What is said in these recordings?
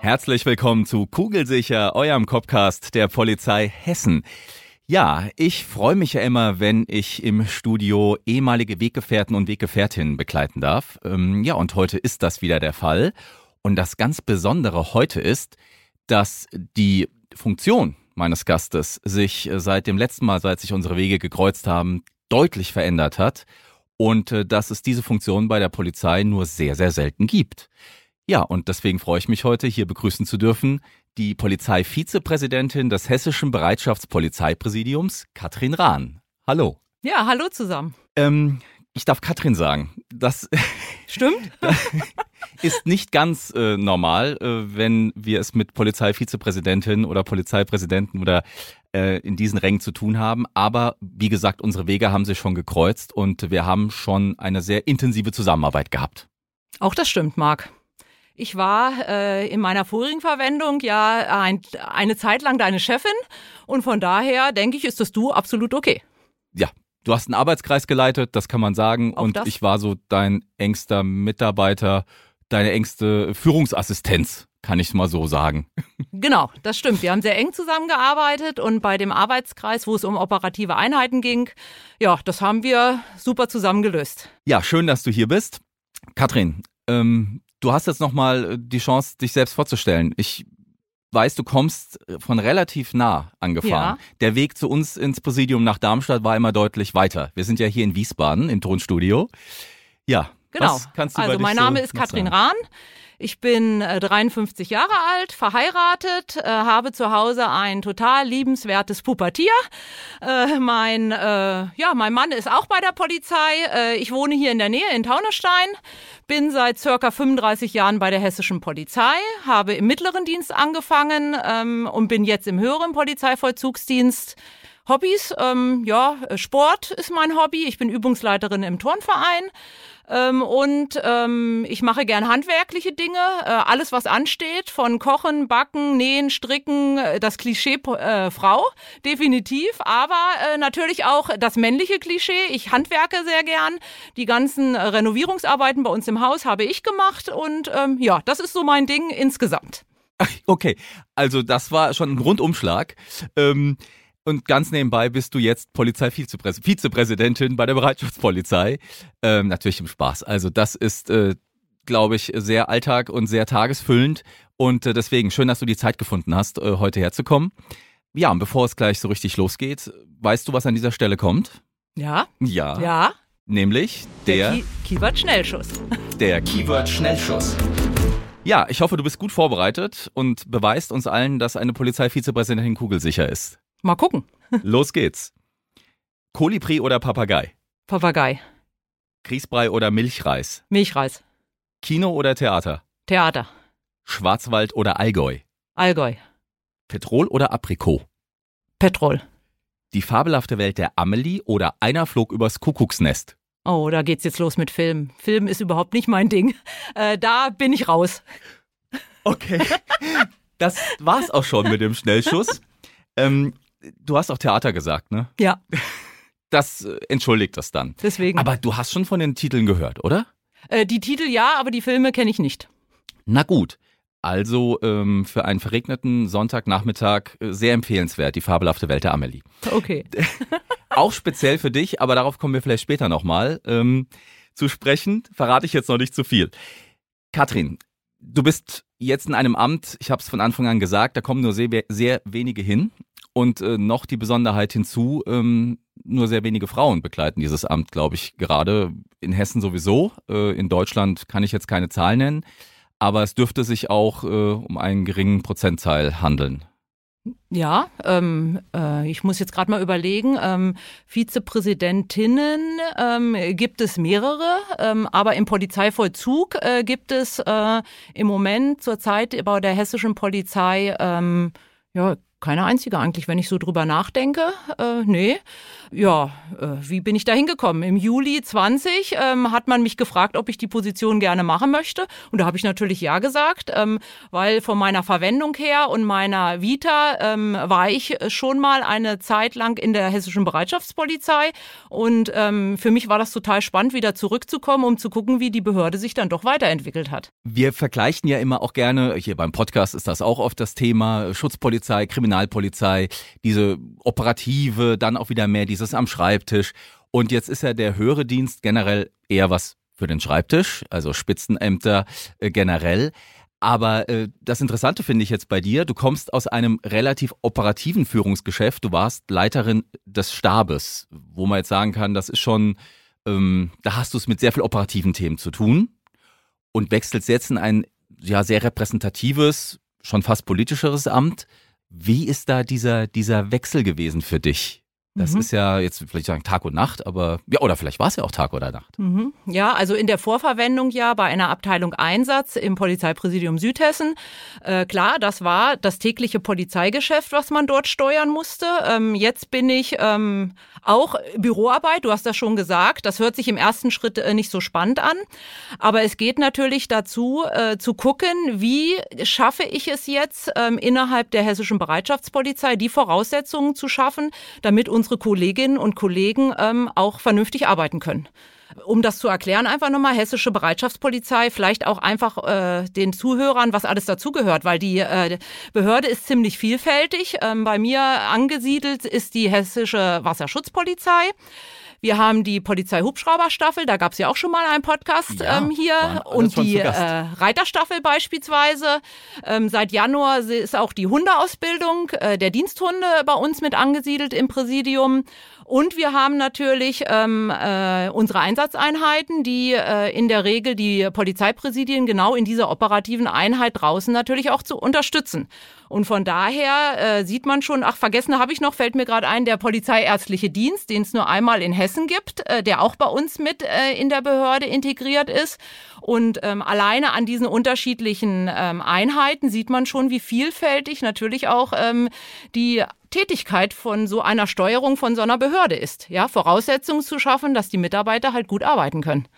Herzlich willkommen zu Kugelsicher, eurem Copcast der Polizei Hessen. Ja, ich freue mich ja immer, wenn ich im Studio ehemalige Weggefährten und Weggefährtinnen begleiten darf. Ähm, ja, und heute ist das wieder der Fall. Und das ganz Besondere heute ist, dass die Funktion meines Gastes sich seit dem letzten Mal, seit sich unsere Wege gekreuzt haben, deutlich verändert hat und äh, dass es diese Funktion bei der Polizei nur sehr, sehr selten gibt. Ja, und deswegen freue ich mich heute, hier begrüßen zu dürfen, die Polizeivizepräsidentin des Hessischen Bereitschaftspolizeipräsidiums, Katrin Rahn. Hallo. Ja, hallo zusammen. Ähm, ich darf Katrin sagen. Das Stimmt? ist nicht ganz äh, normal, äh, wenn wir es mit Polizeivizepräsidentin oder Polizeipräsidenten oder äh, in diesen Rängen zu tun haben. Aber wie gesagt, unsere Wege haben sich schon gekreuzt und wir haben schon eine sehr intensive Zusammenarbeit gehabt. Auch das stimmt, Marc. Ich war äh, in meiner vorigen Verwendung ja ein, eine Zeit lang deine Chefin und von daher denke ich, ist das Du absolut okay. Ja, du hast einen Arbeitskreis geleitet, das kann man sagen. Auch und das. ich war so dein engster Mitarbeiter, deine engste Führungsassistenz, kann ich mal so sagen. Genau, das stimmt. Wir haben sehr eng zusammengearbeitet und bei dem Arbeitskreis, wo es um operative Einheiten ging, ja, das haben wir super zusammengelöst. Ja, schön, dass du hier bist. Katrin, ähm, du hast jetzt nochmal die Chance, dich selbst vorzustellen. Ich weiß, du kommst von relativ nah angefahren. Ja. Der Weg zu uns ins Präsidium nach Darmstadt war immer deutlich weiter. Wir sind ja hier in Wiesbaden im Tonstudio. Ja, Genau. also mein so Name ist noch Katrin? Rahn. Ich bin äh, 53 Jahre alt, verheiratet, äh, habe zu Hause ein total liebenswertes Pubertier. Äh, mein, äh, ja, mein Mann ist auch bei der Polizei. Äh, ich wohne hier in der Nähe in Taunusstein, bin seit circa 35 Jahren bei der hessischen Polizei, habe im mittleren Dienst angefangen ähm, und bin jetzt im höheren Polizeivollzugsdienst. Hobbys, ähm, ja, Sport ist mein Hobby. Ich bin Übungsleiterin im Turnverein. Ähm, und ähm, ich mache gern handwerkliche Dinge, äh, alles was ansteht, von Kochen, Backen, Nähen, Stricken, äh, das Klischee äh, Frau, definitiv, aber äh, natürlich auch das männliche Klischee. Ich handwerke sehr gern. Die ganzen äh, Renovierungsarbeiten bei uns im Haus habe ich gemacht und ähm, ja, das ist so mein Ding insgesamt. Okay, also das war schon ein Rundumschlag. Ähm, und ganz nebenbei bist du jetzt Polizeivizepräsidentin bei der Bereitschaftspolizei. Ähm, natürlich im Spaß. Also das ist, äh, glaube ich, sehr Alltag und sehr tagesfüllend. Und äh, deswegen schön, dass du die Zeit gefunden hast, äh, heute herzukommen. Ja, und bevor es gleich so richtig losgeht, weißt du, was an dieser Stelle kommt? Ja, Ja. ja, Nämlich der, Key Keyword Schnellschuss. der Keyword Schnellschuss. Ja, ich hoffe, du bist gut vorbereitet und beweist uns allen, dass eine Polizeivizepräsidentin kugelsicher ist. Mal gucken. Los geht's. Kolibri oder Papagei? Papagei, Grießbrei oder Milchreis? Milchreis, Kino oder Theater? Theater, Schwarzwald oder Allgäu? Allgäu, Petrol oder Aprikot? Petrol. Die fabelhafte Welt der Amelie oder einer flog übers Kuckucksnest? Oh, da geht's jetzt los mit Film. Film ist überhaupt nicht mein Ding. Äh, da bin ich raus. Okay. Das war's auch schon mit dem Schnellschuss. Ähm, du hast auch Theater gesagt, ne? Ja, Das äh, entschuldigt das dann. deswegen. Aber du hast schon von den Titeln gehört, oder? äh, die Titel ja, aber die Filme kenne ich nicht. Na gut. Also ähm, für einen verregneten Sonntagnachmittag äh, sehr empfehlenswert, die fabelhafte Welt der Amelie. Okay. Auch speziell für dich, aber darauf kommen wir vielleicht später nochmal ähm, zu sprechen. Verrate ich jetzt noch nicht zu viel. Katrin, du bist jetzt in einem Amt, ich habe es von Anfang an gesagt, da kommen nur sehr, sehr wenige hin. Und äh, noch die Besonderheit hinzu, ähm, nur sehr wenige Frauen begleiten dieses Amt, glaube ich, gerade in Hessen sowieso. Äh, in Deutschland kann ich jetzt keine Zahl nennen, aber es dürfte sich auch äh, um einen geringen Prozentteil handeln. Ja, ähm, äh, ich muss jetzt gerade mal überlegen. Ähm, Vizepräsidentinnen ähm, gibt es mehrere, ähm, aber im Polizeivollzug äh, gibt es äh, im Moment zurzeit bei der hessischen Polizei ähm, ja keine einzige eigentlich, wenn ich so drüber nachdenke. Äh, nee. Ja, äh, wie bin ich da hingekommen? Im Juli 20 ähm, hat man mich gefragt, ob ich die Position gerne machen möchte. Und da habe ich natürlich ja gesagt, ähm, weil von meiner Verwendung her und meiner Vita ähm, war ich schon mal eine Zeit lang in der hessischen Bereitschaftspolizei. Und ähm, für mich war das total spannend, wieder zurückzukommen, um zu gucken, wie die Behörde sich dann doch weiterentwickelt hat. Wir vergleichen ja immer auch gerne, hier beim Podcast ist das auch oft das Thema, Schutzpolizei, Kriminalpolizei, diese operative, dann auch wieder mehr die dieses am Schreibtisch. Und jetzt ist ja der höhere Dienst generell eher was für den Schreibtisch, also Spitzenämter äh, generell. Aber äh, das Interessante finde ich jetzt bei dir, du kommst aus einem relativ operativen Führungsgeschäft. Du warst Leiterin des Stabes, wo man jetzt sagen kann, das ist schon, ähm, da hast du es mit sehr viel operativen Themen zu tun und wechselst jetzt in ein ja sehr repräsentatives, schon fast politischeres Amt. Wie ist da dieser, dieser Wechsel gewesen für dich? Das mhm. ist ja jetzt vielleicht sagen Tag und Nacht, aber ja, oder vielleicht war es ja auch Tag oder Nacht. Mhm. Ja, also in der Vorverwendung ja bei einer Abteilung Einsatz im Polizeipräsidium Südhessen. Äh, klar, das war das tägliche Polizeigeschäft, was man dort steuern musste. Ähm, jetzt bin ich ähm, auch Büroarbeit, du hast das schon gesagt. Das hört sich im ersten Schritt äh, nicht so spannend an. Aber es geht natürlich dazu, äh, zu gucken, wie schaffe ich es jetzt ähm, innerhalb der hessischen Bereitschaftspolizei, die Voraussetzungen zu schaffen, damit unsere unsere Kolleginnen und Kollegen ähm, auch vernünftig arbeiten können. Um das zu erklären, einfach nochmal hessische Bereitschaftspolizei, vielleicht auch einfach äh, den Zuhörern, was alles dazugehört, weil die äh, Behörde ist ziemlich vielfältig. Ähm, bei mir angesiedelt ist die hessische Wasserschutzpolizei. Wir haben die Polizei-Hubschrauber-Staffel, da gab es ja auch schon mal einen Podcast ja, ähm, hier. Und die äh, Reiterstaffel beispielsweise. Ähm, seit Januar ist auch die Hundeausbildung äh, der Diensthunde bei uns mit angesiedelt im Präsidium. Und wir haben natürlich ähm, äh, unsere Einsatzeinheiten, die äh, in der Regel die Polizeipräsidien genau in dieser operativen Einheit draußen natürlich auch zu unterstützen. Und von daher äh, sieht man schon, ach, vergessen habe ich noch, fällt mir gerade ein, der polizeiärztliche Dienst, den es nur einmal in Hessen gibt, äh, der auch bei uns mit äh, in der Behörde integriert ist. Und ähm, alleine an diesen unterschiedlichen ähm, Einheiten sieht man schon, wie vielfältig natürlich auch ähm, die Tätigkeit von so einer Steuerung von so einer Behörde ist. Ja, Voraussetzungen zu schaffen, dass die Mitarbeiter halt gut arbeiten können.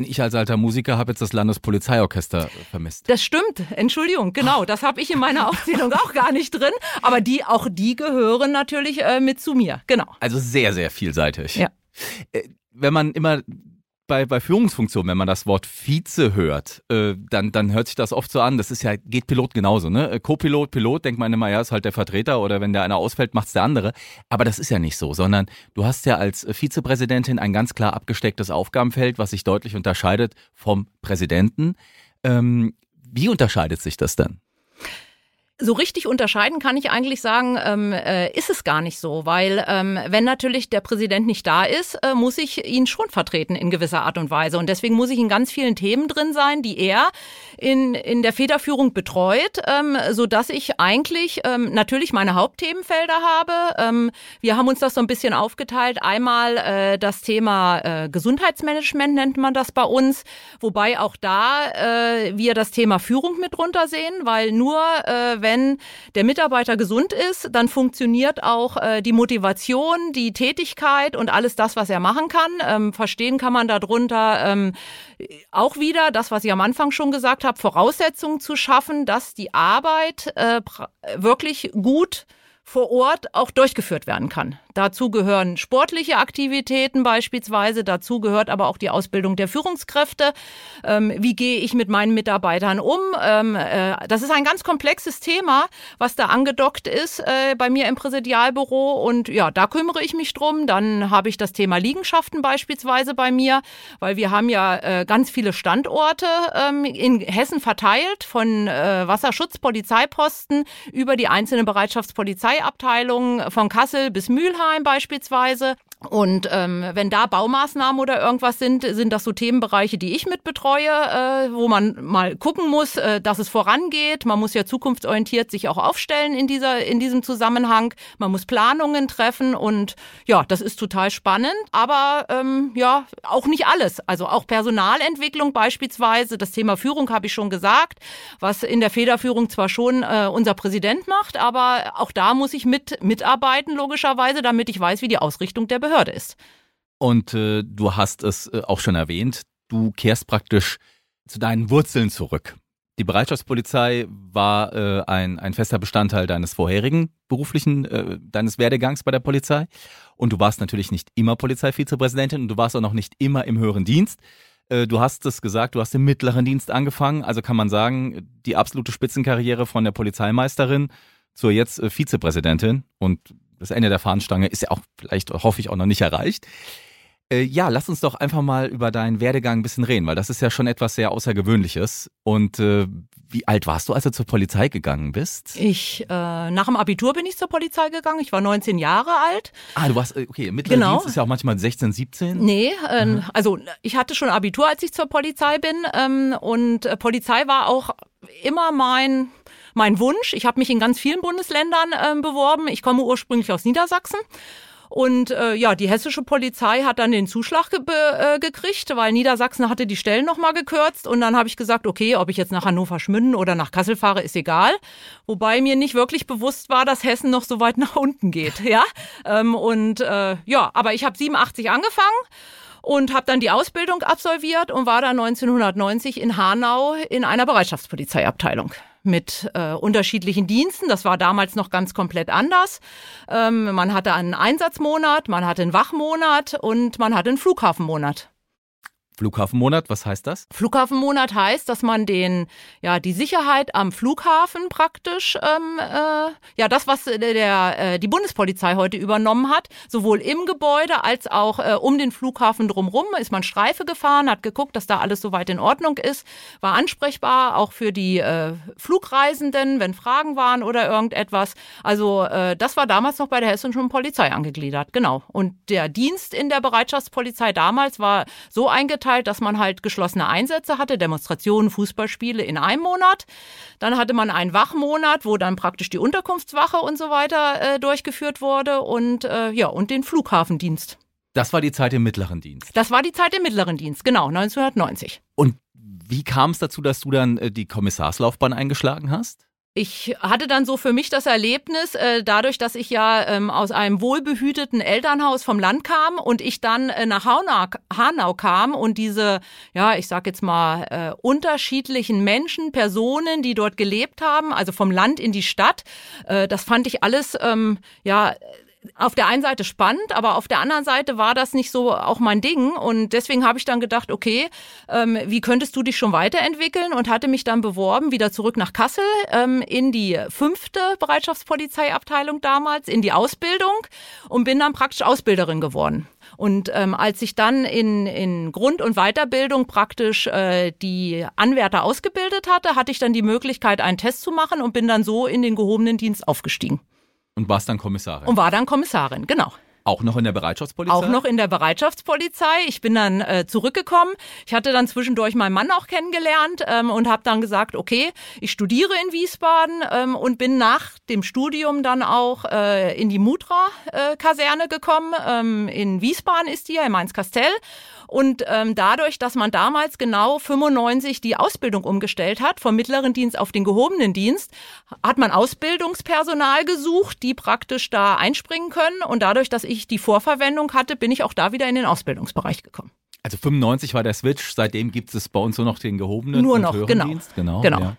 Ich als alter Musiker habe jetzt das Landespolizeiorchester vermisst. Das stimmt. Entschuldigung, genau. Das habe ich in meiner Aufzählung auch gar nicht drin. Aber die, auch die gehören natürlich äh, mit zu mir. Genau. Also sehr, sehr vielseitig. Ja. Äh, wenn man immer bei, bei Führungsfunktionen, wenn man das Wort Vize hört, äh, dann, dann hört sich das oft so an. Das ist ja, geht Pilot genauso, ne? Äh, Co-Pilot, Pilot, denkt man immer, ja, ist halt der Vertreter oder wenn der einer ausfällt, macht's der andere. Aber das ist ja nicht so, sondern du hast ja als Vizepräsidentin ein ganz klar abgestecktes Aufgabenfeld, was sich deutlich unterscheidet vom Präsidenten. Ähm, wie unterscheidet sich das dann? So richtig unterscheiden kann ich eigentlich sagen, ähm, äh, ist es gar nicht so, weil ähm, wenn natürlich der Präsident nicht da ist, äh, muss ich ihn schon vertreten in gewisser Art und Weise. Und deswegen muss ich in ganz vielen Themen drin sein, die er in, in der Federführung betreut, ähm, so dass ich eigentlich ähm, natürlich meine Hauptthemenfelder habe. Ähm, wir haben uns das so ein bisschen aufgeteilt. Einmal äh, das Thema äh, Gesundheitsmanagement nennt man das bei uns, wobei auch da äh, wir das Thema Führung mit runtersehen, weil nur äh, wenn der Mitarbeiter gesund ist, dann funktioniert auch äh, die Motivation, die Tätigkeit und alles das, was er machen kann. Ähm, verstehen kann man darunter ähm, auch wieder das, was ich am Anfang schon gesagt habe, Voraussetzungen zu schaffen, dass die Arbeit äh, wirklich gut vor Ort auch durchgeführt werden kann. Dazu gehören sportliche Aktivitäten beispielsweise, dazu gehört aber auch die Ausbildung der Führungskräfte. Ähm, wie gehe ich mit meinen Mitarbeitern um? Ähm, äh, das ist ein ganz komplexes Thema, was da angedockt ist äh, bei mir im Präsidialbüro und ja, da kümmere ich mich drum. Dann habe ich das Thema Liegenschaften beispielsweise bei mir, weil wir haben ja äh, ganz viele Standorte ähm, in Hessen verteilt, von äh, Wasserschutz, Polizeiposten über die einzelnen Bereitschaftspolizeiabteilungen von Kassel bis Mülheim beispielsweise. Und ähm, wenn da Baumaßnahmen oder irgendwas sind, sind das so Themenbereiche, die ich mit betreue, äh, wo man mal gucken muss, äh, dass es vorangeht. Man muss ja zukunftsorientiert sich auch aufstellen in dieser in diesem Zusammenhang. Man muss Planungen treffen und ja, das ist total spannend. Aber ähm, ja, auch nicht alles. Also auch Personalentwicklung beispielsweise. Das Thema Führung habe ich schon gesagt, was in der Federführung zwar schon äh, unser Präsident macht, aber auch da muss ich mit mitarbeiten logischerweise, damit ich weiß, wie die Ausrichtung der Behörde ist. Und äh, du hast es äh, auch schon erwähnt, du kehrst praktisch zu deinen Wurzeln zurück. Die Bereitschaftspolizei war äh, ein, ein fester Bestandteil deines vorherigen beruflichen, äh, deines Werdegangs bei der Polizei. Und du warst natürlich nicht immer Polizeivizepräsidentin und du warst auch noch nicht immer im höheren Dienst. Äh, du hast es gesagt, du hast im mittleren Dienst angefangen. Also kann man sagen, die absolute Spitzenkarriere von der Polizeimeisterin zur jetzt äh, Vizepräsidentin. Und das Ende der Fahnenstange ist ja auch vielleicht, hoffe ich, auch noch nicht erreicht. Äh, ja, lass uns doch einfach mal über deinen Werdegang ein bisschen reden, weil das ist ja schon etwas sehr Außergewöhnliches. Und äh, wie alt warst du, als du zur Polizei gegangen bist? Ich, äh, nach dem Abitur bin ich zur Polizei gegangen. Ich war 19 Jahre alt. Ah, du warst, äh, okay, mittlerer Genau. Dienst ist ja auch manchmal 16, 17. Nee, ähm, also ich hatte schon Abitur, als ich zur Polizei bin. Ähm, und äh, Polizei war auch immer mein, mein Wunsch. Ich habe mich in ganz vielen Bundesländern ähm, beworben. Ich komme ursprünglich aus Niedersachsen. Und äh, ja, die hessische Polizei hat dann den Zuschlag ge äh, gekriegt, weil Niedersachsen hatte die Stellen nochmal gekürzt. Und dann habe ich gesagt, okay, ob ich jetzt nach Hannover Schmünden oder nach Kassel fahre, ist egal. Wobei mir nicht wirklich bewusst war, dass Hessen noch so weit nach unten geht. Ja, ähm, und äh, ja, aber ich habe 87 angefangen und habe dann die Ausbildung absolviert und war dann 1990 in Hanau in einer Bereitschaftspolizeiabteilung mit äh, unterschiedlichen Diensten. Das war damals noch ganz komplett anders. Ähm, man hatte einen Einsatzmonat, man hatte einen Wachmonat und man hatte einen Flughafenmonat. Flughafenmonat, was heißt das? Flughafenmonat heißt, dass man den, ja, die Sicherheit am Flughafen praktisch, ähm, äh, ja, das, was der, der, äh, die Bundespolizei heute übernommen hat, sowohl im Gebäude als auch äh, um den Flughafen drumherum, ist man Streife gefahren, hat geguckt, dass da alles soweit in Ordnung ist, war ansprechbar, auch für die äh, Flugreisenden, wenn Fragen waren oder irgendetwas. Also äh, das war damals noch bei der hessischen Polizei angegliedert, genau. Und der Dienst in der Bereitschaftspolizei damals war so eingeteilt, dass man halt geschlossene Einsätze hatte, Demonstrationen, Fußballspiele in einem Monat. Dann hatte man einen Wachmonat, wo dann praktisch die Unterkunftswache und so weiter äh, durchgeführt wurde und äh, ja und den Flughafendienst. Das war die Zeit im mittleren Dienst. Das war die Zeit im mittleren Dienst, genau 1990. Und wie kam es dazu, dass du dann äh, die Kommissarslaufbahn eingeschlagen hast? Ich hatte dann so für mich das Erlebnis, äh, dadurch, dass ich ja ähm, aus einem wohlbehüteten Elternhaus vom Land kam und ich dann äh, nach Hanau, Hanau kam und diese, ja, ich sag jetzt mal, äh, unterschiedlichen Menschen, Personen, die dort gelebt haben, also vom Land in die Stadt, äh, das fand ich alles, ähm, ja, auf der einen Seite spannend, aber auf der anderen Seite war das nicht so auch mein Ding. Und deswegen habe ich dann gedacht, okay, ähm, wie könntest du dich schon weiterentwickeln? Und hatte mich dann beworben, wieder zurück nach Kassel, ähm, in die fünfte Bereitschaftspolizeiabteilung damals, in die Ausbildung und bin dann praktisch Ausbilderin geworden. Und ähm, als ich dann in, in Grund- und Weiterbildung praktisch äh, die Anwärter ausgebildet hatte, hatte ich dann die Möglichkeit, einen Test zu machen und bin dann so in den gehobenen Dienst aufgestiegen. Und warst dann Kommissarin? Und war dann Kommissarin, genau. auch noch in der Bereitschaftspolizei? Auch noch in der Bereitschaftspolizei. Ich bin dann äh, zurückgekommen. Ich hatte dann zwischendurch meinen Mann auch kennengelernt ähm, und habe dann gesagt, okay, ich studiere in Wiesbaden ähm, und bin nach dem Studium dann auch äh, in die Mutra-Kaserne gekommen. Ähm, in Wiesbaden ist die ja, in Mainz-Kastell. Und ähm, dadurch, dass man damals genau 95 die Ausbildung umgestellt hat, vom mittleren Dienst auf den gehobenen Dienst, hat man Ausbildungspersonal gesucht, die praktisch da einspringen können. Und dadurch, dass ich die Vorverwendung hatte, bin ich auch da wieder in den Ausbildungsbereich gekommen. Also 95 war der Switch, seitdem gibt es bei uns nur noch den gehobenen Nur noch, genau. Dienst. Genau. Genau. Ja.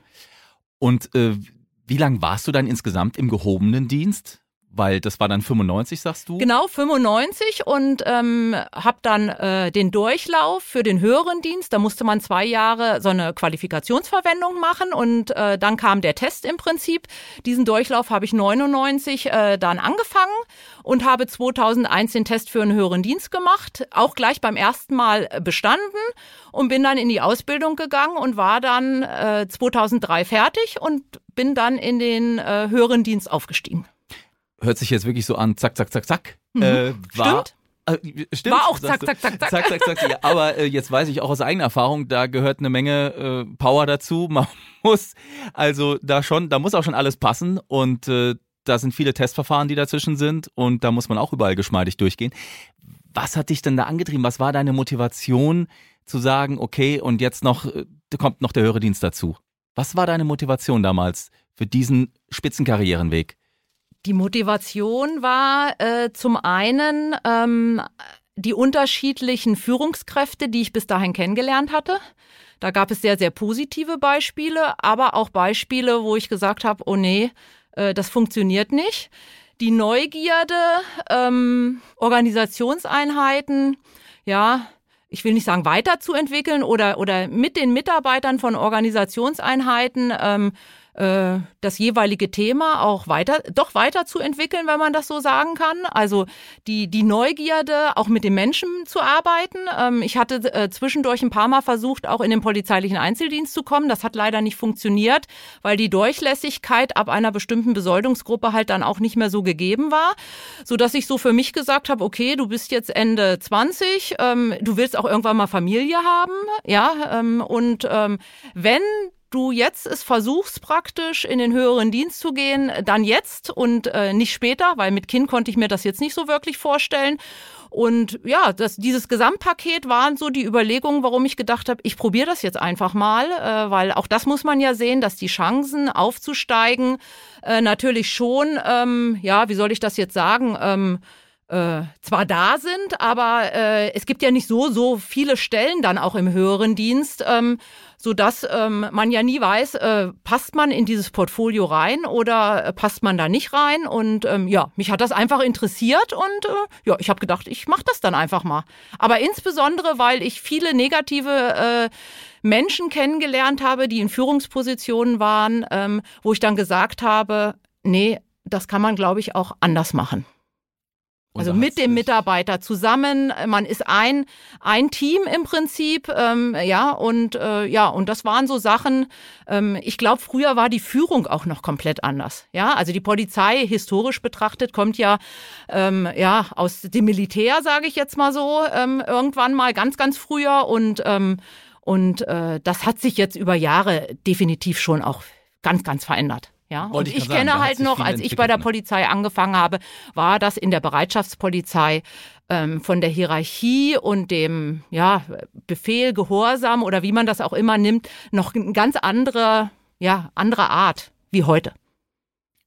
Und äh, wie lange warst du dann insgesamt im gehobenen Dienst? Weil das war dann 95, sagst du? Genau, 95 und ähm, habe dann äh, den Durchlauf für den höheren Dienst. Da musste man zwei Jahre so eine Qualifikationsverwendung machen und äh, dann kam der Test im Prinzip. Diesen Durchlauf habe ich 99 äh, dann angefangen und habe 2001 den Test für einen höheren Dienst gemacht, auch gleich beim ersten Mal bestanden und bin dann in die Ausbildung gegangen und war dann äh, 2003 fertig und bin dann in den äh, höheren Dienst aufgestiegen. Hört sich jetzt wirklich so an, zack, zack, zack, zack. Mhm. Äh, war, Stimmt. äh, stimmt. War auch zack, zack, zack, zack. zack, zack, zack. Ja, aber äh, jetzt weiß ich auch aus eigener Erfahrung, da gehört eine Menge äh, Power dazu. Man muss also da schon, da muss auch schon alles passen und äh, da sind viele Testverfahren, die dazwischen sind und da muss man auch überall geschmeidig durchgehen. Was hat dich denn da angetrieben? Was war deine Motivation zu sagen, okay, und jetzt noch äh, kommt noch der höhere Dienst dazu? Was war deine Motivation damals für diesen Spitzenkarrierenweg? Die Motivation war äh, zum einen ähm, die unterschiedlichen Führungskräfte, die ich bis dahin kennengelernt hatte. Da gab es sehr, sehr positive Beispiele, aber auch Beispiele, wo ich gesagt habe, oh nee, äh, das funktioniert nicht. Die Neugierde, ähm, Organisationseinheiten, ja, ich will nicht sagen weiterzuentwickeln oder, oder mit den Mitarbeitern von Organisationseinheiten ähm, äh, das jeweilige Thema auch weiter, doch weiterzuentwickeln, wenn man das so sagen kann. Also die, die Neugierde, auch mit den Menschen zu arbeiten. Ähm, ich hatte äh, zwischendurch ein paar Mal versucht, auch in den polizeilichen Einzeldienst zu kommen. Das hat leider nicht funktioniert, weil die Durchlässigkeit ab einer bestimmten Besoldungsgruppe halt dann auch nicht mehr so gegeben war, so dass ich so für mich gesagt habe, okay, du bist jetzt Ende 20, ähm, du willst auch irgendwann mal Familie haben, ja, ähm, und ähm, wenn du jetzt es versuchst praktisch in den höheren Dienst zu gehen, dann jetzt und äh, nicht später, weil mit Kind konnte ich mir das jetzt nicht so wirklich vorstellen. Und ja, das, dieses Gesamtpaket waren so die Überlegungen, warum ich gedacht habe, ich probiere das jetzt einfach mal, äh, weil auch das muss man ja sehen, dass die Chancen aufzusteigen äh, natürlich schon, ähm, ja, wie soll ich das jetzt sagen, ähm, äh, zwar da sind, aber äh, es gibt ja nicht so, so viele Stellen dann auch im höheren Dienst, ähm, so dass ähm, man ja nie weiß, äh, passt man in dieses Portfolio rein oder äh, passt man da nicht rein. Und ähm, ja, mich hat das einfach interessiert und äh, ja, ich habe gedacht, ich mache das dann einfach mal. Aber insbesondere, weil ich viele negative äh, Menschen kennengelernt habe, die in Führungspositionen waren, ähm, wo ich dann gesagt habe, nee, das kann man, glaube ich, auch anders machen. Also mit dem Mitarbeiter zusammen. Man ist ein, ein Team im Prinzip, ähm, ja, und äh, ja, und das waren so Sachen, ähm, ich glaube, früher war die Führung auch noch komplett anders. Ja, also die Polizei, historisch betrachtet, kommt ja, ähm, ja aus dem Militär, sage ich jetzt mal so, ähm, irgendwann mal ganz, ganz früher. Und, ähm, und äh, das hat sich jetzt über Jahre definitiv schon auch ganz, ganz verändert. Ja, und Wollte ich ich, sagen, kenne hat halt noch, als ich bei der ne? Polizei angefangen habe, war das in der Bereitschaftspolizei ähm, von der Hierarchie und dem ja, Befehl, Gehorsam oder wie man das auch immer nimmt, noch eine ganz andere, ja, andere Art wie heute.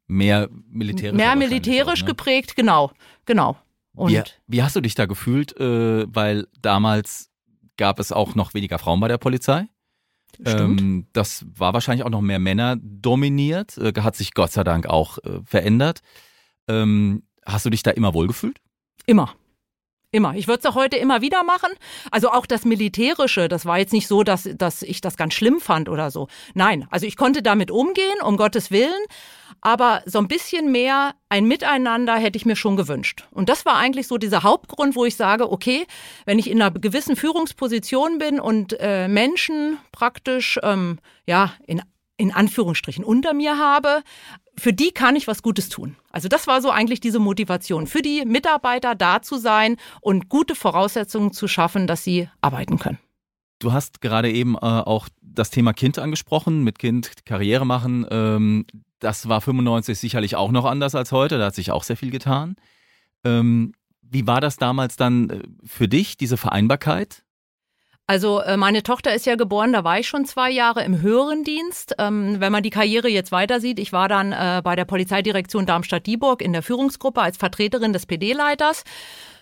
Mehr militärisch. Mehr militärisch auch, ne? geprägt, genau, genau. Und Wie, wie hast du dich da gefühlt? Äh, weil damals gab es auch noch weniger Frauen bei der Polizei. Stimmt. Ähm, das war wahrscheinlich auch noch mehr Männer dominiert. Äh, hat sich Gott sei Dank auch äh, verändert. Ähm, hast du dich da immer wohlgefühlt? Immer. Immer. Ich würde es auch heute immer wieder machen. Also auch das Militärische, das war jetzt nicht so, dass, dass ich das ganz schlimm fand oder so. Nein, also ich konnte damit umgehen, um Gottes Willen. Aber so ein bisschen mehr ein Miteinander hätte ich mir schon gewünscht. Und das war eigentlich so dieser Hauptgrund, wo ich sage, okay, wenn ich in einer gewissen Führungsposition bin und äh, Menschen praktisch, ähm, ja, in, in Anführungsstrichen unter mir habe, für die kann ich was Gutes tun. Also das war so eigentlich diese Motivation, für die Mitarbeiter da zu sein und gute Voraussetzungen zu schaffen, dass sie arbeiten können. Du hast gerade eben äh, auch das Thema Kind angesprochen, mit Kind Karriere machen. Ähm, das war 95 sicherlich auch noch anders als heute, da hat sich auch sehr viel getan. Ähm, wie war das damals dann äh, für dich, diese Vereinbarkeit? Also äh, meine Tochter ist ja geboren, da war ich schon zwei Jahre im höheren Dienst. Ähm, wenn man die Karriere jetzt weiter sieht, ich war dann äh, bei der Polizeidirektion Darmstadt-Dieburg in der Führungsgruppe als Vertreterin des PD-Leiters.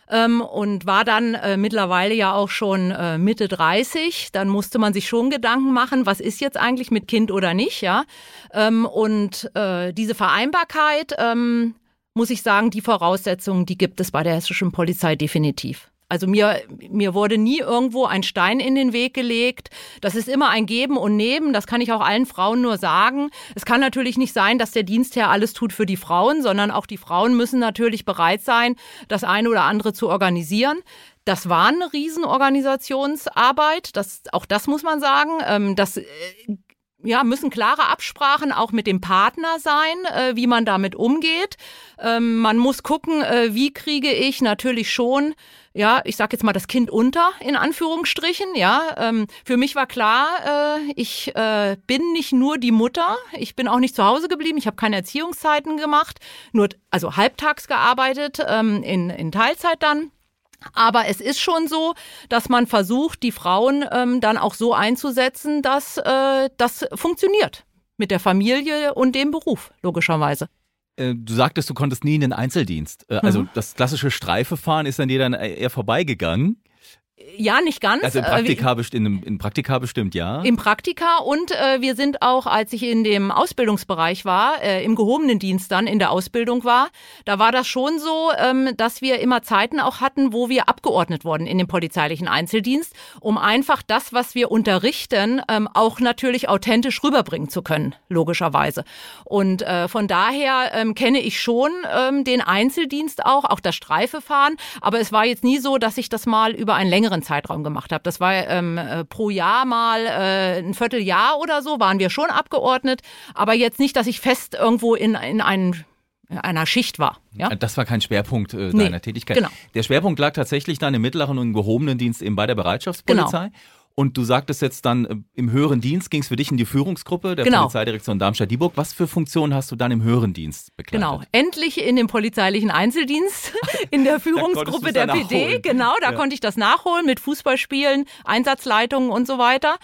Ähm, und war dann äh, mittlerweile ja auch schon Mitte 30. Dann musste man sich schon Gedanken machen, was ist jetzt eigentlich mit Kind oder nicht, ja. Ähm, und diese Vereinbarkeit, muss ich sagen, die Voraussetzungen, die gibt es bei der hessischen Polizei definitiv. Also mir, mir wurde nie irgendwo ein Stein in den Weg gelegt. Das ist immer ein Geben und Nehmen. Das kann ich auch allen Frauen nur sagen. Es kann natürlich nicht sein, dass der Dienstherr alles tut für die Frauen, sondern auch die Frauen müssen natürlich bereit sein, das eine oder andere zu organisieren. Das war eine Riesenorganisationsarbeit. Das, auch das muss man sagen. Ähm, Das äh, ja, müssen klare Absprachen auch mit dem Partner sein, äh, wie man damit umgeht. Ähm, man muss gucken, äh, wie kriege ich natürlich schon, ja, ich sag jetzt mal das Kind unter, in Anführungsstrichen, ja. Ähm, für mich war klar, äh, ich äh, bin nicht nur die Mutter, ich bin auch nicht zu Hause geblieben, ich habe keine Erziehungszeiten gemacht, nur, also halbtags gearbeitet, ähm, in, in Teilzeit dann. Aber es ist schon so, dass man versucht, die Frauen ähm, dann auch so einzusetzen, dass äh, das funktioniert mit der Familie und dem Beruf, logischerweise. Äh, du sagtest, du konntest nie in den Einzeldienst. Äh, also mhm. das klassische Streifefahren ist an dir dann eher vorbeigegangen. Ja, nicht ganz. Also im äh, Praktika, bestimmt, in Praktika bestimmt, ja. Im Praktika und äh, wir sind auch, als ich in dem Ausbildungsbereich war, äh, im gehobenen Dienst dann in der Ausbildung war, da war das schon so, ähm, dass wir immer Zeiten auch hatten, wo wir abgeordnet wurden in den polizeilichen Einzeldienst, um einfach das, was wir unterrichten, ähm, auch natürlich authentisch rüberbringen zu können, logischerweise. Und äh, von daher ähm, kenne ich schon ähm, den Einzeldienst auch, auch das Streifefahren, aber es war jetzt nie so, dass ich das mal über einen längeren längeren Zeitraum gemacht habe. Das war ähm, äh, pro Jahr mal äh, ein Vierteljahr oder so, waren wir schon abgeordnet, aber jetzt nicht, dass ich fest irgendwo in, in einen einer Schicht war. Ja? Das war kein Schwerpunkt äh, deiner nee, Tätigkeit. Genau. Der Schwerpunkt lag tatsächlich dann im mittleren und gehobenen Dienst eben bei der Bereitschaftspolizei. Genau. Und du sagtest jetzt dann, äh, im höheren Dienst ging es für dich in die Führungsgruppe der genau. Polizeidirektion Darmstadt-Dieburg. Was für Funktionen hast du dann im höheren Dienst bekleidet? Genau, endlich in dem polizeilichen Einzeldienst, in der Führungsgruppe der PD. Genau, da ja. konnte ich das nachholen mit Fußballspielen, Einsatzleitungen und so weiter.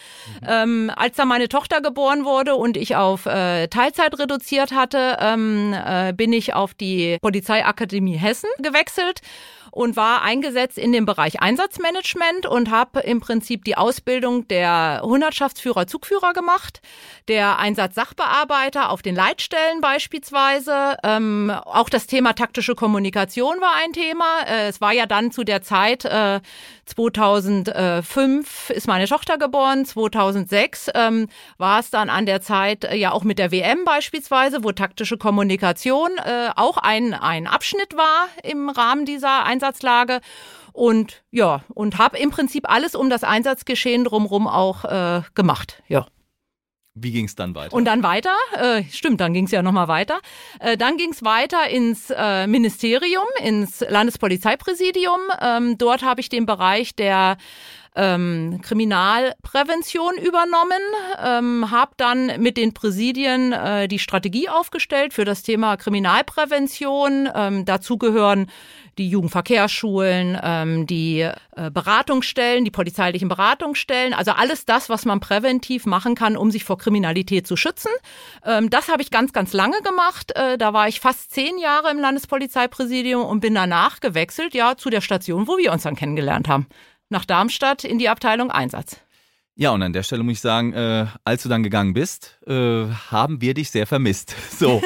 Mhm. Ähm, als dann meine Tochter geboren wurde und ich auf äh, Teilzeit reduziert hatte, ähm, äh, bin ich auf die Polizeiakademie Hessen gewechselt und war eingesetzt in dem Bereich Einsatzmanagement und habe im Prinzip die Ausbildung der Hundertschaftsführer, Zugführer gemacht, der Einsatzsachbearbeiter auf den Leitstellen beispielsweise. Ähm, auch das Thema taktische Kommunikation war ein Thema. Äh, es war ja dann zu der Zeit, äh, 2005 ist meine Tochter geboren, 2006 ähm, war es dann an der Zeit äh, ja auch mit der WM beispielsweise, wo taktische Kommunikation äh, auch ein, ein Abschnitt war im Rahmen dieser Einsatz Einsatzlage und ja, und habe im Prinzip alles um das Einsatzgeschehen drumherum auch äh, gemacht. Ja. Wie ging es dann weiter? Und dann weiter, äh, stimmt, dann ging es ja nochmal weiter. Äh, dann ging es weiter ins äh, Ministerium, ins Landespolizeipräsidium. Ähm, dort habe ich den Bereich der ähm, Kriminalprävention übernommen, ähm, habe dann mit den Präsidien äh, die Strategie aufgestellt für das Thema Kriminalprävention. Ähm, dazu gehören die Jugendverkehrsschulen, ähm, die äh, Beratungsstellen, die polizeilichen Beratungsstellen, also alles das, was man präventiv machen kann, um sich vor Kriminalität zu schützen. Ähm, das habe ich ganz, ganz lange gemacht. Äh, da war ich fast zehn Jahre im Landespolizeipräsidium und bin danach gewechselt, ja, zu der Station, wo wir uns dann kennengelernt haben. Nach Darmstadt in die Abteilung Einsatz. Ja, und an der Stelle muss ich sagen, äh, als du dann gegangen bist, äh, haben wir dich sehr vermisst. So,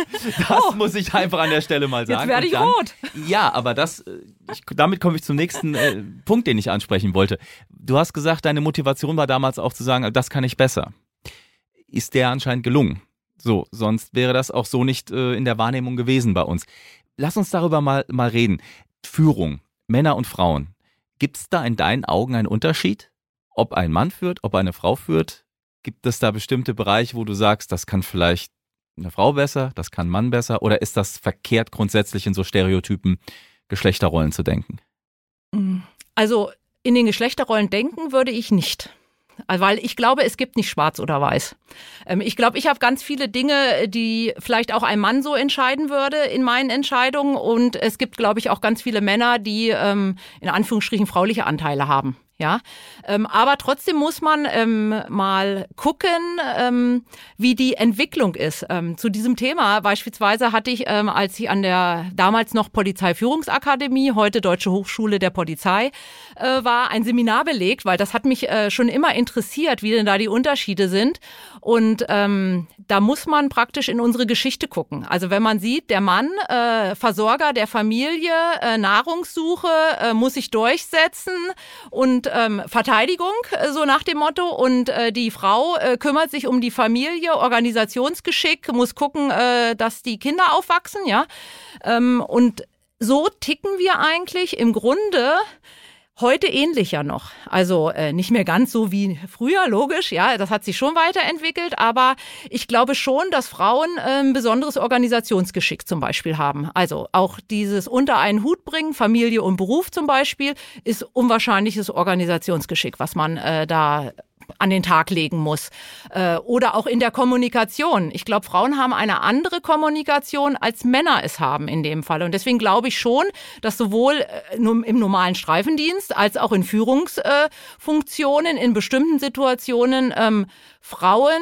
das oh. muss ich einfach an der Stelle mal sagen. Jetzt werde ich dann, rot. Ja, aber das, äh, ich, damit komme ich zum nächsten äh, Punkt, den ich ansprechen wollte. Du hast gesagt, deine Motivation war damals auch zu sagen, das kann ich besser. Ist der anscheinend gelungen. So, sonst wäre das auch so nicht äh, in der Wahrnehmung gewesen bei uns. Lass uns darüber mal, mal reden. Führung, Männer und Frauen. Gibt es da in deinen Augen einen Unterschied? ob ein Mann führt, ob eine Frau führt? Gibt es da bestimmte Bereiche, wo du sagst, das kann vielleicht eine Frau besser, das kann ein Mann besser? Oder ist das verkehrt, grundsätzlich in so Stereotypen Geschlechterrollen zu denken? Also in den Geschlechterrollen denken würde ich nicht. Weil ich glaube, es gibt nicht schwarz oder weiß. Ähm, ich glaube, ich habe ganz viele Dinge, die vielleicht auch ein Mann so entscheiden würde in meinen Entscheidungen. Und es gibt, glaube ich, auch ganz viele Männer, die ähm, in Anführungsstrichen frauliche Anteile haben. Ja, ähm, aber trotzdem muss man ähm, mal gucken, ähm, wie die Entwicklung ist. Ähm, zu diesem Thema beispielsweise hatte ich, ähm, als ich an der damals noch Polizeiführungsakademie, heute Deutsche Hochschule der Polizei, äh, war, ein Seminar belegt, weil das hat mich äh, schon immer interessiert, wie denn da die Unterschiede sind. Und ähm, da muss man praktisch in unsere Geschichte gucken. Also wenn man sieht, der Mann, äh, Versorger der Familie, äh, Nahrungssuche, äh, muss sich durchsetzen und ähm, Verteidigung, äh, so nach dem Motto. Und äh, die Frau äh, kümmert sich um die Familie, Organisationsgeschick, muss gucken, äh, dass die Kinder aufwachsen, ja. Ähm, und so ticken wir eigentlich im Grunde Heute ähnlicher noch. Also äh, nicht mehr ganz so wie früher, logisch, ja, das hat sich schon weiterentwickelt, aber ich glaube schon, dass Frauen äh, ein besonderes Organisationsgeschick zum Beispiel haben. Also auch dieses unter einen Hut bringen, Familie und Beruf zum Beispiel, ist unwahrscheinliches Organisationsgeschick, was man äh, da an den Tag legen muss. Äh, oder auch in der Kommunikation. Ich glaube, Frauen haben eine andere Kommunikation, als Männer es haben in dem Fall. Und deswegen glaube ich schon, dass sowohl äh, im normalen Streifendienst als auch in Führungsfunktionen in bestimmten Situationen ähm, Frauen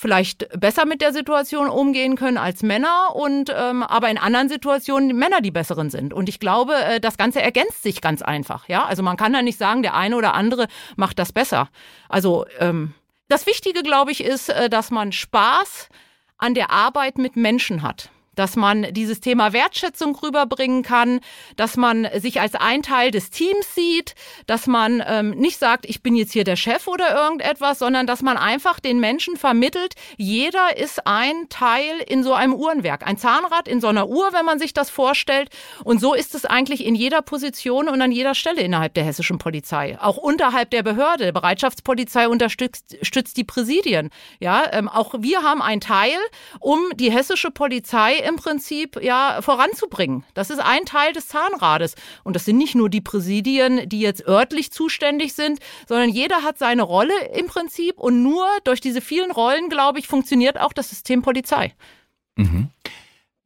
vielleicht besser mit der Situation umgehen können als Männer und ähm, aber in anderen Situationen Männer die besseren sind. Und ich glaube, äh, das Ganze ergänzt sich ganz einfach. Ja, also man kann da nicht sagen, der eine oder andere macht das besser. Also ähm, das Wichtige, glaube ich, ist, äh, dass man Spaß an der Arbeit mit Menschen hat dass man dieses Thema Wertschätzung rüberbringen kann, dass man sich als ein Teil des Teams sieht, dass man ähm, nicht sagt, ich bin jetzt hier der Chef oder irgendetwas, sondern dass man einfach den Menschen vermittelt, jeder ist ein Teil in so einem Uhrenwerk, ein Zahnrad in so einer Uhr, wenn man sich das vorstellt. Und so ist es eigentlich in jeder Position und an jeder Stelle innerhalb der hessischen Polizei, auch unterhalb der Behörde. Bereitschaftspolizei unterstützt stützt die Präsidien. Ja, ähm, auch wir haben ein Teil, um die hessische Polizei im Prinzip ja voranzubringen. Das ist ein Teil des Zahnrades. Und das sind nicht nur die Präsidien, die jetzt örtlich zuständig sind, sondern jeder hat seine Rolle im Prinzip. Und nur durch diese vielen Rollen, glaube ich, funktioniert auch das System Polizei. Mhm.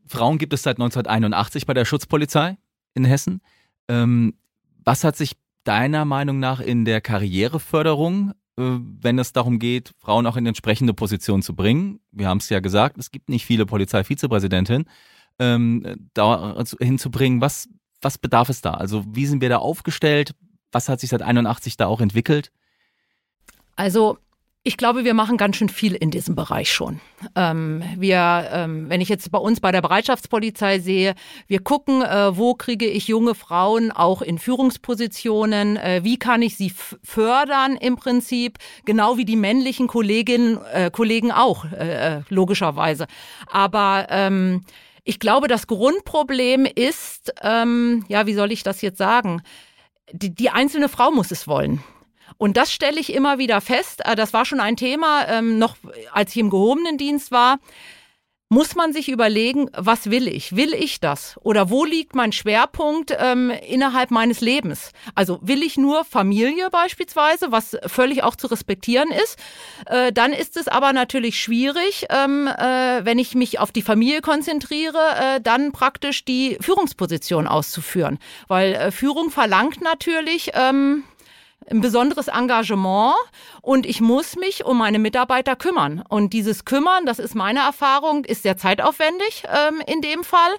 Frauen gibt es seit 1981 bei der Schutzpolizei in Hessen. Ähm, was hat sich deiner Meinung nach in der Karriereförderung wenn es darum geht, Frauen auch in entsprechende Positionen zu bringen. Wir haben es ja gesagt, es gibt nicht viele Polizeivizepräsidentinnen, ähm, da hinzubringen. Was, was bedarf es da? Also wie sind wir da aufgestellt? Was hat sich seit 81 da auch entwickelt? Also ich glaube, wir machen ganz schön viel in diesem Bereich schon. Ähm, wir, ähm, wenn ich jetzt bei uns bei der Bereitschaftspolizei sehe, wir gucken, äh, wo kriege ich junge Frauen auch in Führungspositionen, äh, wie kann ich sie fördern im Prinzip, genau wie die männlichen Kolleginnen, äh, Kollegen auch, äh, äh, logischerweise. Aber ähm, ich glaube, das Grundproblem ist, ähm, ja, wie soll ich das jetzt sagen? Die, die einzelne Frau muss es wollen. Und das stelle ich immer wieder fest. Äh, das war schon ein Thema, ähm, noch als ich im gehobenen Dienst war. Muss man sich überlegen, was will ich? Will ich das? Oder wo liegt mein Schwerpunkt ähm, innerhalb meines Lebens? Also will ich nur Familie beispielsweise, was völlig auch zu respektieren ist? Äh, dann ist es aber natürlich schwierig, ähm, äh, wenn ich mich auf die Familie konzentriere, äh, dann praktisch die Führungsposition auszuführen. Weil äh, Führung verlangt natürlich, ähm, ein besonderes Engagement und ich muss mich um meine Mitarbeiter kümmern. Und dieses Kümmern, das ist meine Erfahrung, ist sehr zeitaufwendig ähm, in dem Fall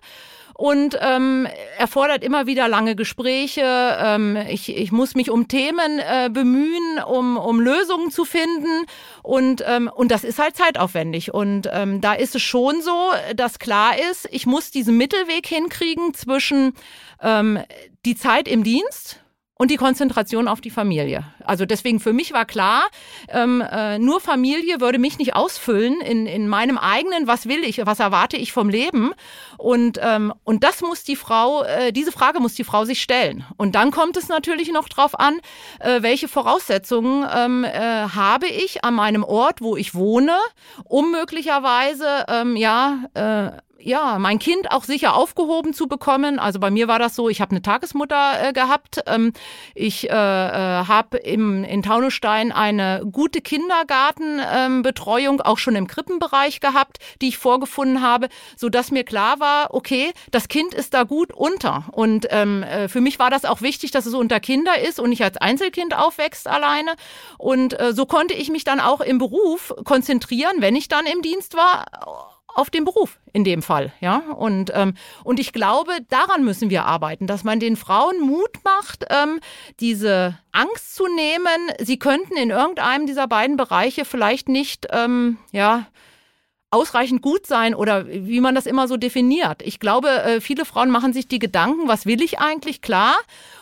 und ähm, erfordert immer wieder lange Gespräche. Ähm, ich, ich muss mich um Themen äh, bemühen, um, um Lösungen zu finden und, ähm, und das ist halt zeitaufwendig. Und ähm, da ist es schon so, dass klar ist, ich muss diesen Mittelweg hinkriegen zwischen ähm, die Zeit im Dienst, und die Konzentration auf die Familie. Also deswegen für mich war klar, ähm, äh, nur Familie würde mich nicht ausfüllen in, in meinem eigenen, was will ich, was erwarte ich vom Leben. Und, ähm, und das muss die Frau, äh, diese Frage muss die Frau sich stellen. Und dann kommt es natürlich noch drauf an, äh, welche Voraussetzungen ähm, äh, habe ich an meinem Ort, wo ich wohne, um möglicherweise ähm, ja äh, ja, mein Kind auch sicher aufgehoben zu bekommen. Also bei mir war das so, ich habe eine Tagesmutter äh, gehabt. Ähm, ich äh, äh, habe in Taunusstein eine gute Kindergartenbetreuung ähm, auch schon im Krippenbereich gehabt, die ich vorgefunden habe, so dass mir klar war, okay, das Kind ist da gut unter. Und ähm, äh, für mich war das auch wichtig, dass es unter Kinder ist und nicht als Einzelkind aufwächst alleine. Und äh, so konnte ich mich dann auch im Beruf konzentrieren, wenn ich dann im Dienst war auf den Beruf in dem Fall, ja. Und ähm, und ich glaube, daran müssen wir arbeiten, dass man den Frauen Mut macht, ähm, diese Angst zu nehmen, sie könnten in irgendeinem dieser beiden Bereiche vielleicht nicht, ähm, ja ausreichend gut sein oder wie man das immer so definiert. Ich glaube, äh, viele Frauen machen sich die Gedanken, was will ich eigentlich, klar.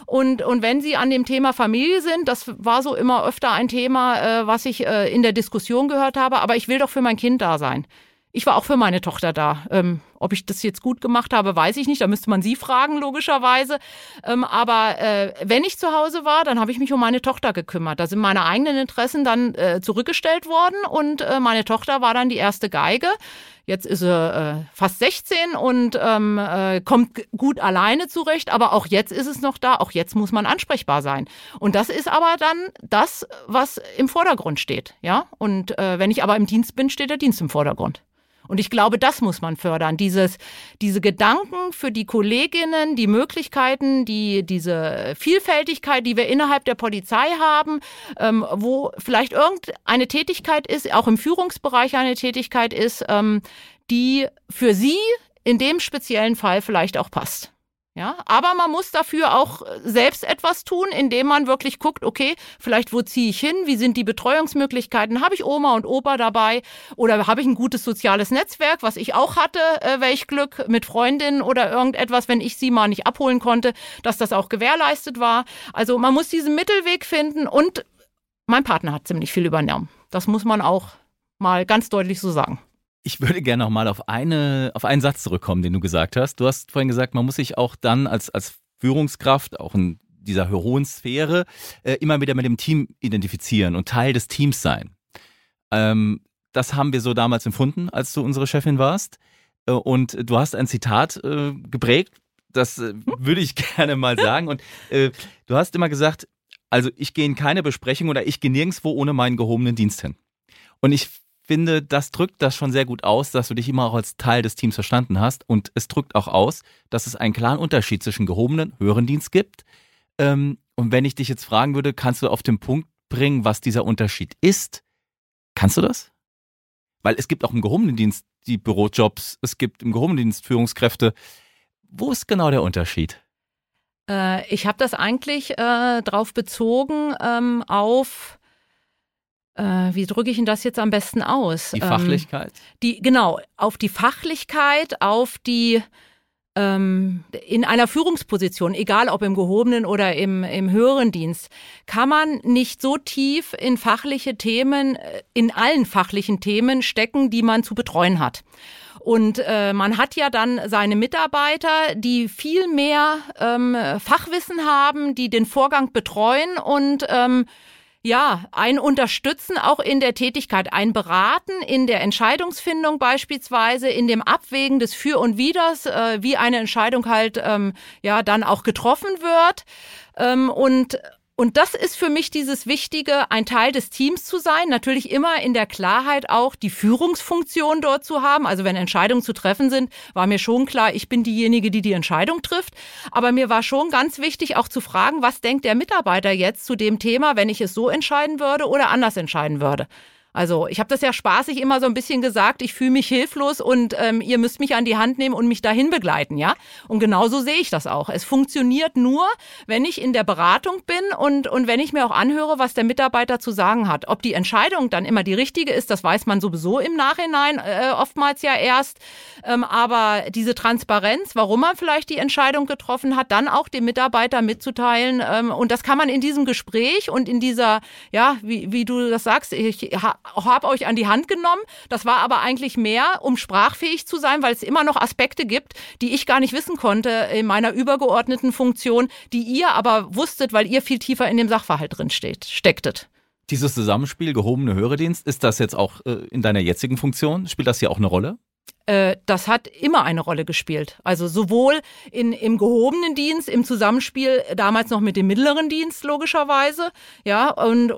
Und, und wenn sie an dem Thema Familie sind, das war so immer öfter ein Thema, äh, was ich äh, in der Diskussion gehört habe, aber ich will doch für mein Kind da sein ich war auch für meine Tochter da. Ähm, ob ich das jetzt gut gemacht habe, weiß ich nicht. Da müsste man Sie fragen, logischerweise. Ähm, aber äh, wenn ich zu Hause war, dann habe ich mich um meine Tochter gekümmert. Da sind meine eigenen Interessen dann äh, zurückgestellt worden und äh, meine Tochter war dann die erste Geige. Jetzt ist sie äh, fast 16 und ähm, äh, kommt gut alleine zurecht, aber auch jetzt ist es noch da, auch jetzt muss man ansprechbar sein. Und das ist aber dann das, was im Vordergrund steht. Ja? Und äh, wenn ich aber im Dienst bin, steht der Dienst im Vordergrund. Und ich glaube, das muss man fördern. Dieses, diese Gedanken für die Kolleginnen, die Möglichkeiten, die, diese Vielfältigkeit, die wir innerhalb der Polizei haben, ähm, wo vielleicht irgendeine Tätigkeit ist, auch im Führungsbereich eine Tätigkeit ist, ähm, die für sie in dem speziellen Fall vielleicht auch passt. Ja, aber man muss dafür auch selbst etwas tun, indem man wirklich guckt, okay, vielleicht wo ziehe ich hin, wie sind die Betreuungsmöglichkeiten, habe ich Oma und Opa dabei oder habe ich ein gutes soziales Netzwerk, was ich auch hatte, äh, welch Glück mit Freundinnen oder irgendetwas, wenn ich sie mal nicht abholen konnte, dass das auch gewährleistet war. Also man muss diesen Mittelweg finden und mein Partner hat ziemlich viel übernommen. Das muss man auch mal ganz deutlich so sagen. Ich würde gerne noch mal auf, eine, auf einen Satz zurückkommen, den du gesagt hast. Du hast vorhin gesagt, man muss sich auch dann als, als Führungskraft, auch in dieser hohen Sphäre, äh, immer wieder mit dem Team identifizieren und Teil des Teams sein. Ähm, das haben wir so damals empfunden, als du unsere Chefin warst. Äh, und du hast ein Zitat äh, geprägt, das äh, würde ich gerne mal sagen. Und äh, du hast immer gesagt, also ich gehe in keine Besprechung oder ich gehe nirgendwo ohne meinen gehobenen Dienst hin. Und ich finde, das drückt das schon sehr gut aus, dass du dich immer auch als Teil des Teams verstanden hast. Und es drückt auch aus, dass es einen klaren Unterschied zwischen gehobenen, höheren Dienst gibt. Ähm, und wenn ich dich jetzt fragen würde, kannst du auf den Punkt bringen, was dieser Unterschied ist? Kannst du das? Weil es gibt auch im gehobenen Dienst die Bürojobs, es gibt im gehobenen Dienst Führungskräfte. Wo ist genau der Unterschied? Äh, ich habe das eigentlich äh, darauf bezogen, ähm, auf äh, wie drücke ich Ihnen das jetzt am besten aus? Die Fachlichkeit? Ähm, die, genau, auf die Fachlichkeit, auf die ähm, in einer Führungsposition, egal ob im gehobenen oder im, im höheren Dienst, kann man nicht so tief in fachliche Themen, äh, in allen fachlichen Themen stecken, die man zu betreuen hat. Und äh, man hat ja dann seine Mitarbeiter, die viel mehr ähm, Fachwissen haben, die den Vorgang betreuen und ähm, ja, ein Unterstützen auch in der Tätigkeit, ein Beraten in der Entscheidungsfindung beispielsweise, in dem Abwägen des Für und Widers, äh, wie eine Entscheidung halt ähm, ja dann auch getroffen wird. Ähm, und und das ist für mich dieses Wichtige, ein Teil des Teams zu sein. Natürlich immer in der Klarheit auch die Führungsfunktion dort zu haben. Also wenn Entscheidungen zu treffen sind, war mir schon klar, ich bin diejenige, die die Entscheidung trifft. Aber mir war schon ganz wichtig auch zu fragen, was denkt der Mitarbeiter jetzt zu dem Thema, wenn ich es so entscheiden würde oder anders entscheiden würde. Also ich habe das ja spaßig immer so ein bisschen gesagt, ich fühle mich hilflos und ähm, ihr müsst mich an die Hand nehmen und mich dahin begleiten, ja? Und genauso sehe ich das auch. Es funktioniert nur, wenn ich in der Beratung bin und, und wenn ich mir auch anhöre, was der Mitarbeiter zu sagen hat. Ob die Entscheidung dann immer die richtige ist, das weiß man sowieso im Nachhinein, äh, oftmals ja erst. Ähm, aber diese Transparenz, warum man vielleicht die Entscheidung getroffen hat, dann auch dem Mitarbeiter mitzuteilen. Ähm, und das kann man in diesem Gespräch und in dieser, ja, wie, wie du das sagst, ich habe euch an die Hand genommen. Das war aber eigentlich mehr, um sprachfähig zu sein, weil es immer noch Aspekte gibt, die ich gar nicht wissen konnte in meiner übergeordneten Funktion, die ihr aber wusstet, weil ihr viel tiefer in dem Sachverhalt drin steht, stecktet. Dieses Zusammenspiel gehobene Höredienst, ist das jetzt auch äh, in deiner jetzigen Funktion? Spielt das hier auch eine Rolle? Äh, das hat immer eine Rolle gespielt. Also sowohl in, im gehobenen Dienst, im Zusammenspiel damals noch mit dem mittleren Dienst logischerweise, ja, und,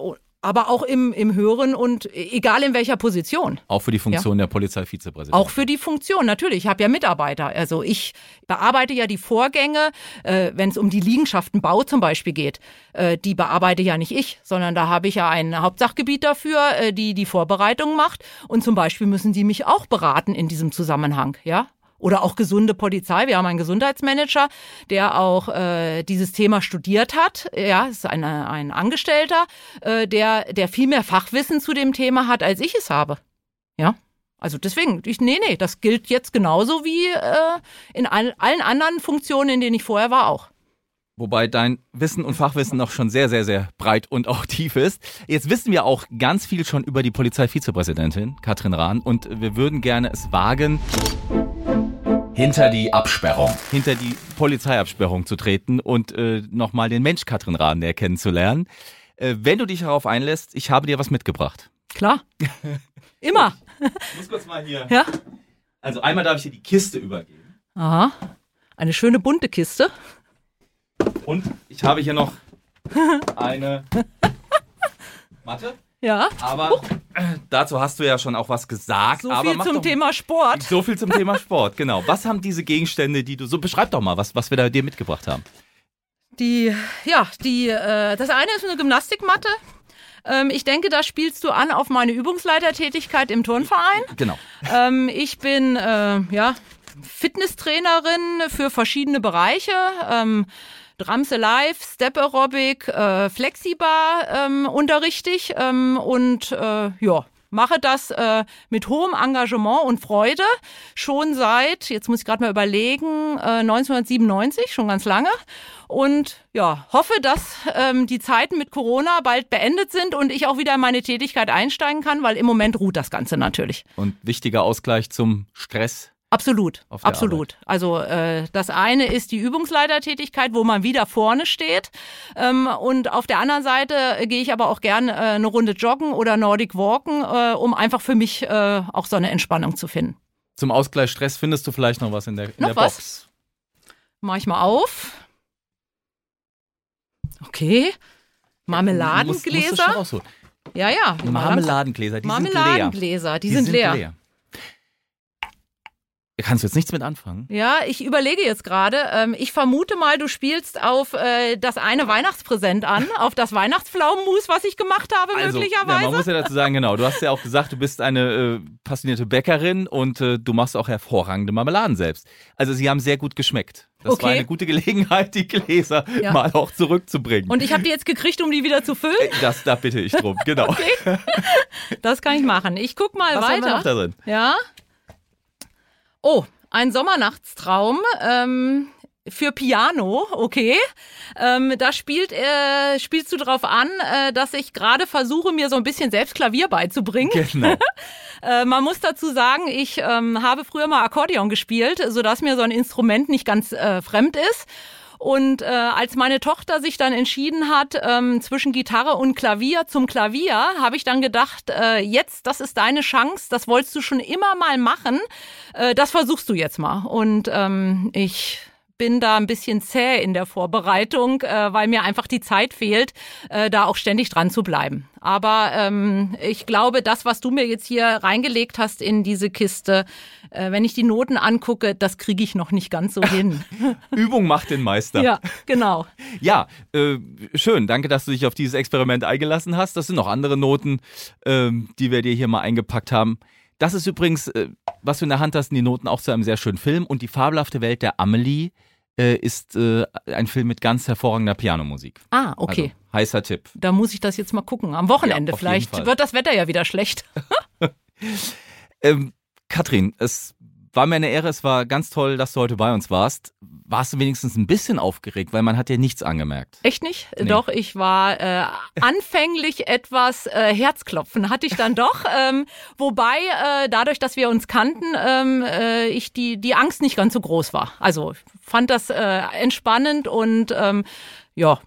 aber auch im, im Hören und egal in welcher Position. Auch für die Funktion ja. der Polizeivizepräsidentin. Auch für die Funktion, natürlich. Ich habe ja Mitarbeiter. Also ich bearbeite ja die Vorgänge, äh, wenn es um die Liegenschaftenbau zum Beispiel geht. Äh, die bearbeite ja nicht ich, sondern da habe ich ja ein Hauptsachgebiet dafür, äh, die die Vorbereitung macht. Und zum Beispiel müssen die mich auch beraten in diesem Zusammenhang. Ja, oder auch gesunde Polizei. Wir haben einen Gesundheitsmanager, der auch äh, dieses Thema studiert hat. Ja, ist eine, ein Angestellter, äh, der, der viel mehr Fachwissen zu dem Thema hat, als ich es habe. Ja. Also deswegen, ich, nee, nee, das gilt jetzt genauso wie äh, in all, allen anderen Funktionen, in denen ich vorher war, auch. Wobei dein Wissen und Fachwissen noch schon sehr, sehr, sehr breit und auch tief ist. Jetzt wissen wir auch ganz viel schon über die Polizeivizepräsidentin Katrin Rahn und wir würden gerne es wagen, hinter die Absperrung, hinter die Polizeiabsperrung zu treten und äh, nochmal den Mensch Katrin Rahn kennenzulernen. Äh, wenn du dich darauf einlässt, ich habe dir was mitgebracht. Klar. Immer. Ich muss kurz mal hier. Ja. Also einmal darf ich dir die Kiste übergeben. Aha. Eine schöne bunte Kiste. Und ich habe hier noch eine Matte. Ja. Aber äh, dazu hast du ja schon auch was gesagt. So aber viel zum Thema Sport. So viel zum Thema Sport, genau. Was haben diese Gegenstände, die du so beschreib doch mal, was, was wir da dir mitgebracht haben. Die, ja, die, äh, das eine ist eine Gymnastikmatte. Ähm, ich denke, da spielst du an auf meine Übungsleitertätigkeit im Turnverein. Genau. Ähm, ich bin äh, ja, Fitnesstrainerin für verschiedene Bereiche. Ähm, Drums Alive, Step Aerobic, äh, Flexibar ähm, unterrichte ich ähm, und äh, ja, mache das äh, mit hohem Engagement und Freude schon seit, jetzt muss ich gerade mal überlegen, äh, 1997, schon ganz lange. Und ja, hoffe, dass ähm, die Zeiten mit Corona bald beendet sind und ich auch wieder in meine Tätigkeit einsteigen kann, weil im Moment ruht das Ganze natürlich. Und wichtiger Ausgleich zum Stress. Absolut, absolut. Also äh, das eine ist die Übungsleitertätigkeit, wo man wieder vorne steht. Ähm, und auf der anderen Seite äh, gehe ich aber auch gern äh, eine Runde joggen oder Nordic Walken, äh, um einfach für mich äh, auch so eine Entspannung zu finden. Zum Ausgleich Stress findest du vielleicht noch was in der, in Noch der was? Box. Mach ich mal auf. Okay. Marmeladengläser. schon rausholen. Ja, ja. Marmeladengläser, die sind leer. Marmeladengläser, die, sind, leer. Kannst du jetzt nichts mit anfangen? Ja, ich überlege jetzt gerade. Ähm, ich vermute mal, du spielst auf äh, das eine Weihnachtspräsent an, auf das Weihnachtspflaumenmus, was ich gemacht habe, Also, ja, möglicherweise. man muss ja dazu sagen, genau, du hast ja auch gesagt, du bist eine äh, passionierte Bäckerin und äh, du machst auch hervorragende Marmeladen selbst. Also sie haben sehr gut geschmeckt. Das war Okay. eine gute Gelegenheit, die Gläser Ja. mal auch zurückzubringen. Und ich habe die jetzt gekriegt, um die wieder zu füllen. Äh, das, da bitte ich drum, genau. Das kann ich machen. Ich guck mal Was haben wir noch weiter. da drin? Ja. Oh, ein Sommernachtstraum. Ähm, für Piano, okay. Ähm, da spielt, äh, spielst du drauf an, äh, dass ich gerade versuche, mir so ein bisschen selbst Klavier beizubringen. Genau. Äh, man muss dazu sagen, ich ähm, habe früher mal Akkordeon gespielt, sodass mir so ein Instrument nicht ganz äh, fremd ist. Und äh, als meine Tochter sich dann entschieden hat ähm, zwischen Gitarre und Klavier zum Klavier, habe ich dann gedacht, äh, jetzt, das ist deine Chance, das wolltest du schon immer mal machen, äh, das versuchst du jetzt mal. Und ähm, ich bin da ein bisschen zäh in der Vorbereitung, äh, weil mir einfach die Zeit fehlt, äh, da auch ständig dran zu bleiben. Aber ähm, ich glaube, das, was du mir jetzt hier reingelegt hast in diese Kiste, äh, wenn ich die Noten angucke, das kriege ich noch nicht ganz so hin. Übung macht den Meister. ja, genau. Ja, äh, schön. Danke, dass du dich auf dieses Experiment eingelassen hast. Das sind noch andere Noten, ähm, die wir dir hier mal eingepackt haben. Das ist übrigens, äh, was du in der Hand hast, sind die Noten auch zu einem sehr schönen Film. Und die fabelhafte Welt der Amelie äh, ist äh, ein Film mit ganz hervorragender Pianomusik. Ah, okay. Also, heißer Tipp. Da muss ich das jetzt mal gucken. Am Wochenende Ja, vielleicht wird das Wetter ja wieder schlecht. Ähm, Katrin, es war mir eine Ehre, es war ganz toll, dass du heute bei uns warst. Warst du wenigstens ein bisschen aufgeregt, weil man hat dir nichts angemerkt. Echt nicht? Nee. Doch, ich war äh, anfänglich etwas äh, Herzklopfen, hatte ich dann doch. Ähm, wobei, äh, dadurch, dass wir uns kannten, ähm, äh, ich die, die Angst nicht ganz so groß war. Also fand das äh, entspannend und ähm, ja,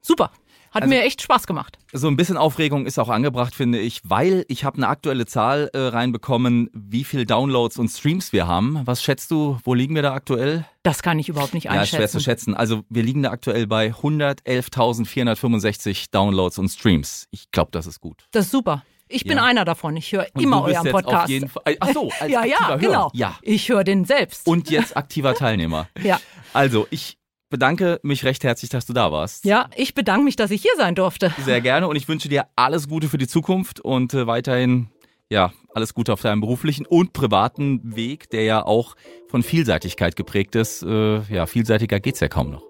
super. Hat Also- mir echt Spaß gemacht. So ein bisschen Aufregung ist auch angebracht, finde ich, weil ich habe eine aktuelle Zahl äh, reinbekommen, wie viel Downloads und Streams wir haben. Was schätzt du, wo liegen wir da aktuell? Das kann ich überhaupt nicht Ja, ist schwer zu einschätzen. schätzen. Also wir liegen da aktuell bei 111.465 Downloads und Streams. Ich glaube, das ist gut. das ist super. Ich bin Ja. einer davon. Ich höre immer du bist euren jetzt Podcast. Auf jeden Fall, ach so, als ja, ja, Hörer. genau. Ja. Ich höre den selbst. Und jetzt aktiver Teilnehmer. ja. Also, ich bedanke mich recht herzlich, dass du da warst. ja, ich bedanke mich, dass ich hier sein durfte. Sehr gerne und ich wünsche dir alles Gute für die Zukunft und äh, weiterhin ja, alles Gute auf deinem beruflichen und privaten Weg, der ja auch von Vielseitigkeit geprägt ist. Äh, ja, vielseitiger geht's ja kaum noch.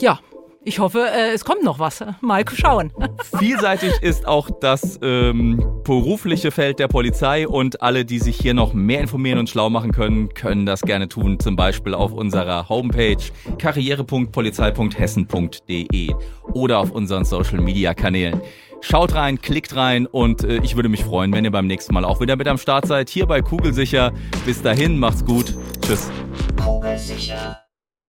Ja, ich hoffe, äh, es kommt noch was. Mal schauen. Vielseitig ist auch das ähm, berufliche Feld der Polizei und alle, die sich hier noch mehr informieren und schlau machen können, können das gerne tun. Zum Beispiel auf unserer Homepage karriere.polizei.hessen.de oder auf unseren Social Media Kanälen. Schaut rein, klickt rein und äh, ich würde mich freuen, wenn ihr beim nächsten Mal auch wieder mit am Start seid. Hier bei Kugelsicher. Bis dahin, macht's gut. Tschüss. Kugelsicher.